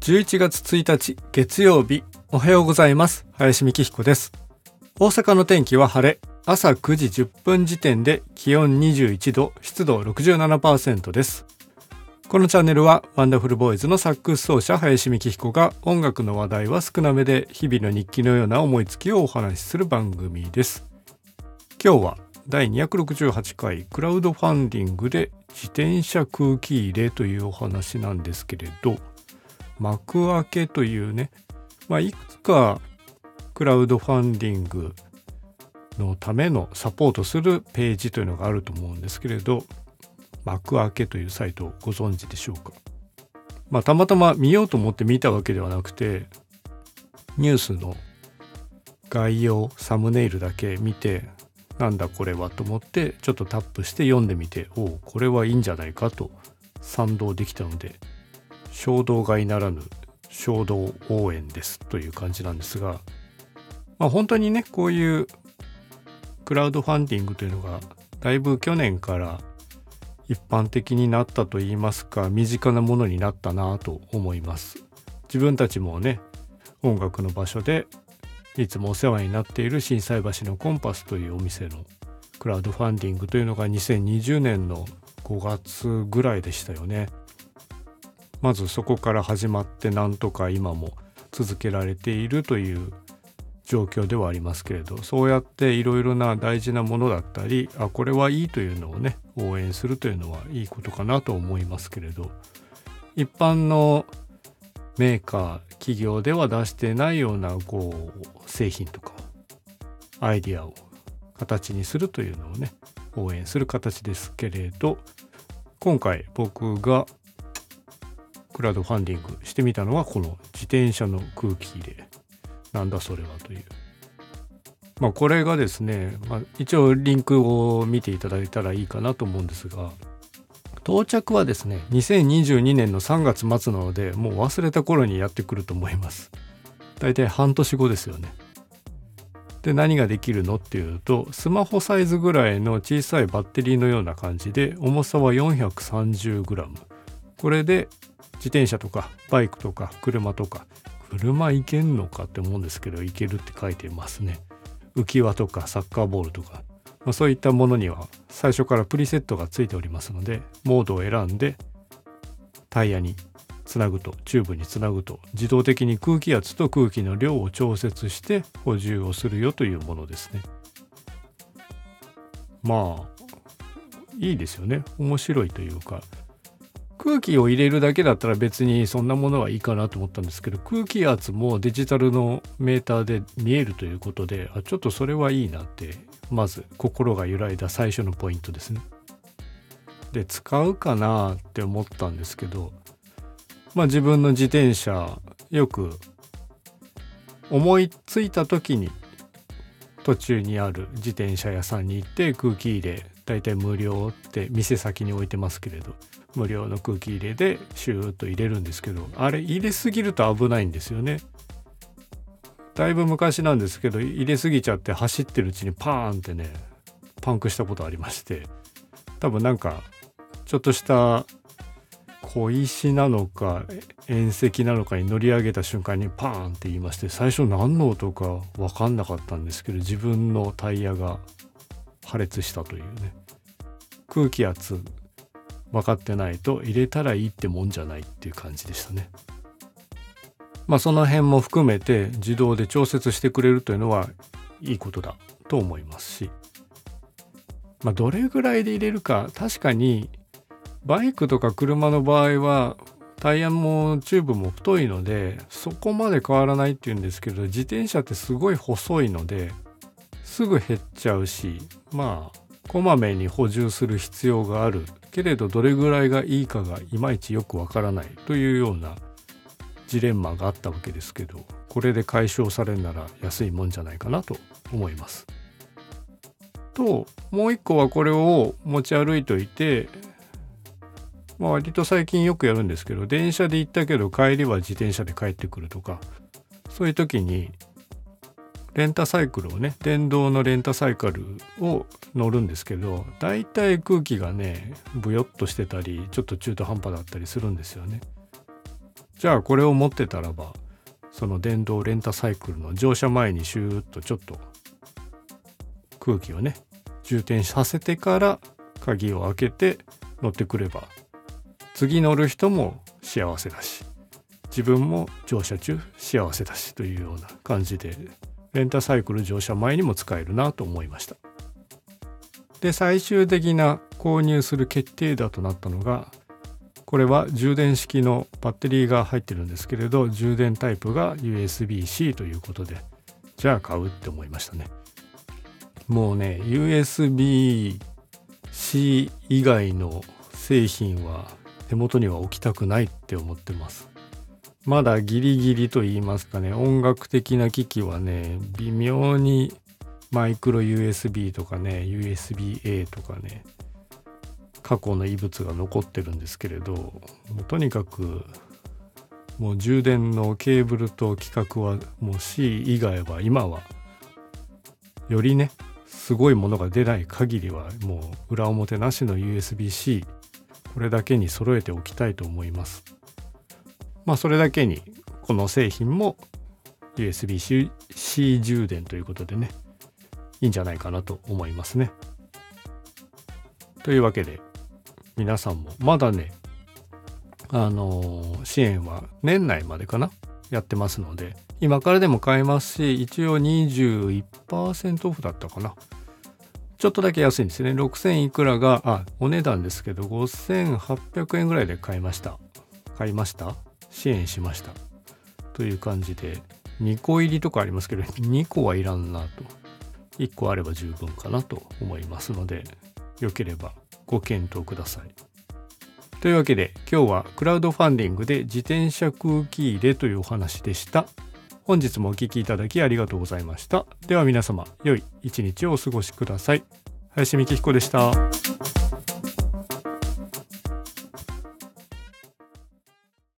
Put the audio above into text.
11月1日月曜日おはようございます。林美希彦です。大阪の天気は晴れ。朝9時10分時点で気温21度湿度67%です。このチャンネルはワンダフルボーイズのサックス奏者林美希彦が音楽の話題は少なめで日々の日記のような思いつきをお話しする番組です。今日は第268回クラウドファンディングで自転車空気入れというお話なんですけれど幕開けというね、まあ、いくつかクラウドファンディングのためのサポートするページというのがあると思うんですけれど幕開けというサイトをご存知でしょうか？まあたまたま見ようと思って見たわけではなくてニュースの概要サムネイルだけ見てなんだこれはと思ってちょっとタップして読んでみておおこれはいいんじゃないかと賛同できたので衝動買いならぬ衝動応援ですという感じなんですが、まあ、本当にねこういうクラウドファンディングというのがだいぶ去年から一般的になったといいますか身近なものになったなと思います自分たちもね音楽の場所でいつもお世話になっている心斎橋のコンパスというお店のクラウドファンディングというのが2020年の5月ぐらいでしたよね。まずそこから始まってなんとか今も続けられているという状況ではありますけれどそうやっていろいろな大事なものだったりあこれはいいというのをね応援するというのはいいことかなと思いますけれど一般のメーカー企業では出してないようなこう製品とかアイディアを形にするというのをね応援する形ですけれど今回僕がクラウドファンディングしてみたのはこの自転車の空気入れなんだそれはという。まあこれがですね、まあ、一応リンクを見ていただいたらいいかなと思うんですが到着はですね2022年の3月末なのでもう忘れた頃にやってくると思います。大体半年後ですよね。で何ができるのっていうとスマホサイズぐらいの小さいバッテリーのような感じで重さは 430g これで自転車とかバイクとか車とか車いけんのかって思うんですけどいけるって書いてますね。浮き輪とかサッカーボールとか。まあ、そういったものには最初からプリセットがついておりますのでモードを選んでタイヤにつなぐとチューブにつなぐと自動的に空気圧と空気の量を調節して補充をするよというものですね。まあいいですよね。面白いというか空気を入れるだけだったら別にそんなものはいいかなと思ったんですけど空気圧もデジタルのメーターで見えるということであちょっとそれはいいなってまず心が揺らいだ最初のポイントですね。で使うかなって思ったんですけどまあ自分の自転車よく思いついた時に途中にある自転車屋さんに行って空気入れ大体無料って店先に置いてますけれど無料の空気入れでシューッと入れるんですけどあれ入れすぎると危ないんですよね。だいぶ昔なんですけど入れすぎちゃって走ってるうちにパーンってねパンクしたことありまして多分なんかちょっとした小石なのか縁石なのかに乗り上げた瞬間にパーンって言いまして最初何の音か分かんなかったんですけど自分のタイヤが破裂したというね空気圧分かってないと入れたらいいってもんじゃないっていう感じでしたね。まあ、その辺も含めて自動で調節してくれるというのはいいことだと思いますし、まあ、どれぐらいで入れるか確かにバイクとか車の場合はタイヤもチューブも太いのでそこまで変わらないっていうんですけど自転車ってすごい細いのですぐ減っちゃうしまあこまめに補充する必要があるけれどどれぐらいがいいかがいまいちよくわからないというようなジレンマがあったわけですけどこれで解消されるなら安いもんじゃないかなと思います。ともう一個はこれを持ち歩いといてまあ割と最近よくやるんですけど電車で行ったけど帰りは自転車で帰ってくるとかそういう時にレンタサイクルをね電動のレンタサイクルを乗るんですけどだいたい空気がねブヨッとしてたりちょっと中途半端だったりするんですよね。じゃあこれを持ってたらばその電動レンタサイクルの乗車前にシューッとちょっと空気をね充填させてから鍵を開けて乗ってくれば次乗る人も幸せだし自分も乗車中幸せだしというような感じでレンタサイクル乗車前にも使えるなと思いました。で最終的な購入する決定打となったのがこれは充電式のバッテリーが入ってるんですけれど充電タイプが USB-C ということでじゃあ買うって思いましたね。もうね USB-C 以外の製品は手元には置きたくないって思ってます。まだギリギリと言いますかね。音楽的な機器はね微妙にマイクロ USB とかね USB-A とかね過去の遺物が残ってるんですけれどもうとにかくもう充電のケーブルと規格はもう C 以外は今はよりねすごいものが出ない限りはもう裏表なしの USB-C これだけに揃えておきたいと思いますまあそれだけにこの製品も USB-C 充電ということでねいいんじゃないかなと思いますね。というわけで皆さんもまだねあの支援は年内までかなやってますので今からでも買えますし一応21%オフだったかなちょっとだけ安いんですね。6000いくらがあお値段ですけど5800円ぐらいで買いました。買いました？支援しました。という感じで2個入りとかありますけど2個はいらんなと。1個あれば十分かなと思いますのでよければご検討ください。というわけで今日はクラウドファンディングで自転車空気入れというお話でした。本日もお聴きいただきありがとうございました。では皆様、良い一日をお過ごしください。林美希彦でした。